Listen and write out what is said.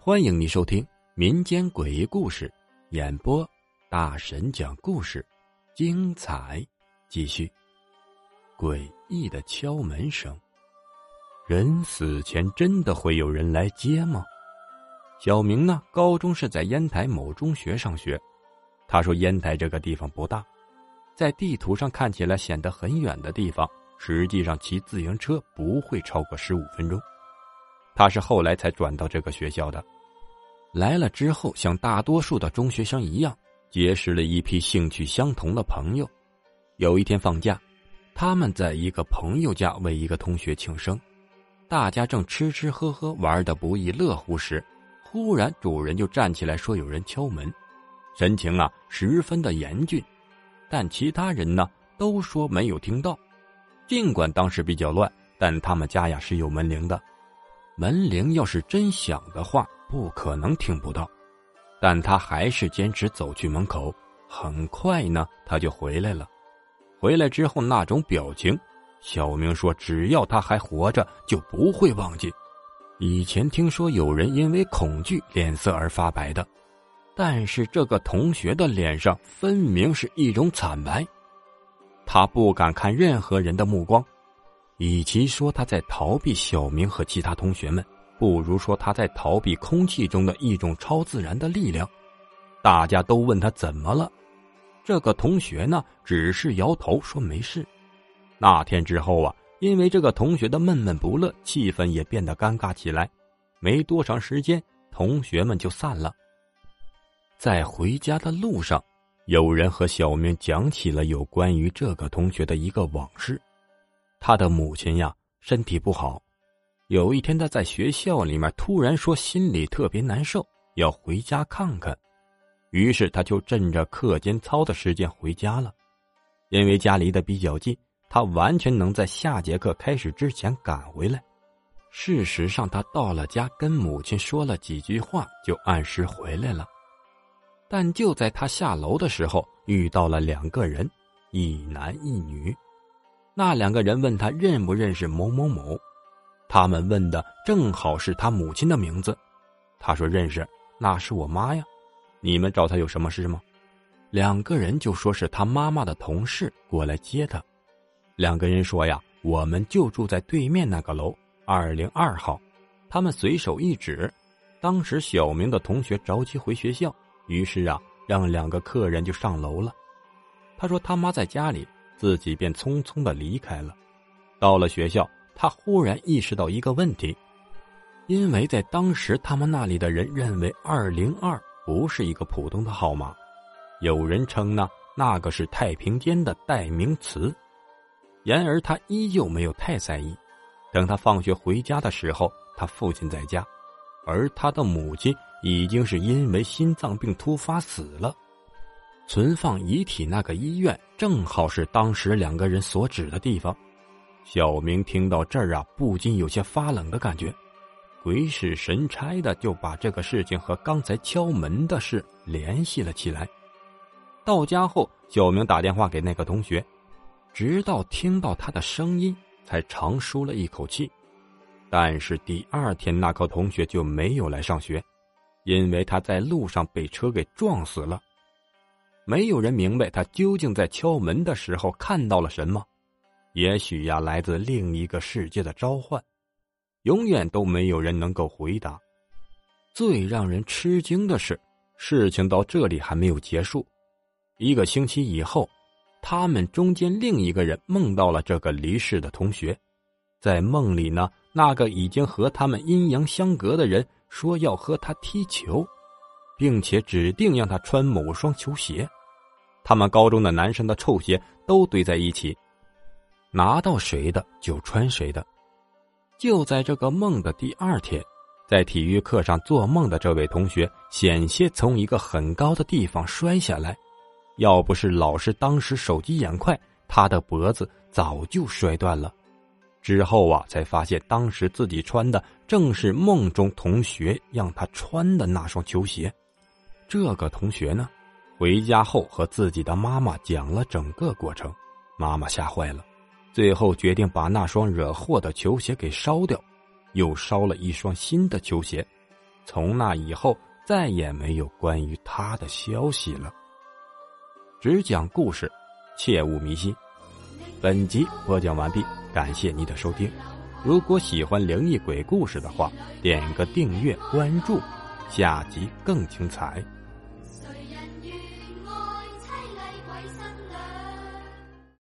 欢迎你收听民间诡异故事，演播大神讲故事，精彩继续。诡异的敲门声，人死前真的会有人来接吗？小明呢？高中是在烟台某中学上学。他说，烟台这个地方不大，在地图上看起来显得很远的地方，实际上骑自行车不会超过十五分钟。他是后来才转到这个学校的。来了之后，像大多数的中学生一样，结识了一批兴趣相同的朋友。有一天放假，他们在一个朋友家为一个同学庆生，大家正吃吃喝喝，玩的不亦乐乎时，忽然主人就站起来说：“有人敲门。”神情啊十分的严峻，但其他人呢都说没有听到。尽管当时比较乱，但他们家呀是有门铃的，门铃要是真响的话。不可能听不到，但他还是坚持走去门口。很快呢，他就回来了。回来之后那种表情，小明说：“只要他还活着，就不会忘记。”以前听说有人因为恐惧脸色而发白的，但是这个同学的脸上分明是一种惨白。他不敢看任何人的目光，与其说他在逃避小明和其他同学们。不如说他在逃避空气中的一种超自然的力量。大家都问他怎么了，这个同学呢，只是摇头说没事。那天之后啊，因为这个同学的闷闷不乐，气氛也变得尴尬起来。没多长时间，同学们就散了。在回家的路上，有人和小明讲起了有关于这个同学的一个往事。他的母亲呀，身体不好。有一天，他在学校里面突然说心里特别难受，要回家看看。于是他就趁着课间操的时间回家了。因为家离得比较近，他完全能在下节课开始之前赶回来。事实上，他到了家跟母亲说了几句话，就按时回来了。但就在他下楼的时候，遇到了两个人，一男一女。那两个人问他认不认识某某某。他们问的正好是他母亲的名字，他说认识，那是我妈呀。你们找他有什么事吗？两个人就说是他妈妈的同事过来接他。两个人说呀，我们就住在对面那个楼二零二号。他们随手一指，当时小明的同学着急回学校，于是啊，让两个客人就上楼了。他说他妈在家里，自己便匆匆的离开了。到了学校。他忽然意识到一个问题，因为在当时他们那里的人认为二零二不是一个普通的号码，有人称呢那个是太平间的代名词。然而他依旧没有太在意。等他放学回家的时候，他父亲在家，而他的母亲已经是因为心脏病突发死了。存放遗体那个医院正好是当时两个人所指的地方。小明听到这儿啊，不禁有些发冷的感觉，鬼使神差的就把这个事情和刚才敲门的事联系了起来。到家后，小明打电话给那个同学，直到听到他的声音，才长舒了一口气。但是第二天，那个同学就没有来上学，因为他在路上被车给撞死了。没有人明白他究竟在敲门的时候看到了什么。也许呀，来自另一个世界的召唤，永远都没有人能够回答。最让人吃惊的是，事情到这里还没有结束。一个星期以后，他们中间另一个人梦到了这个离世的同学，在梦里呢，那个已经和他们阴阳相隔的人说要和他踢球，并且指定让他穿某双球鞋。他们高中的男生的臭鞋都堆在一起。拿到谁的就穿谁的。就在这个梦的第二天，在体育课上做梦的这位同学险些从一个很高的地方摔下来，要不是老师当时手疾眼快，他的脖子早就摔断了。之后啊，才发现当时自己穿的正是梦中同学让他穿的那双球鞋。这个同学呢，回家后和自己的妈妈讲了整个过程，妈妈吓坏了。最后决定把那双惹祸的球鞋给烧掉，又烧了一双新的球鞋。从那以后，再也没有关于他的消息了。只讲故事，切勿迷信。本集播讲完毕，感谢您的收听。如果喜欢灵异鬼故事的话，点个订阅关注，下集更精彩。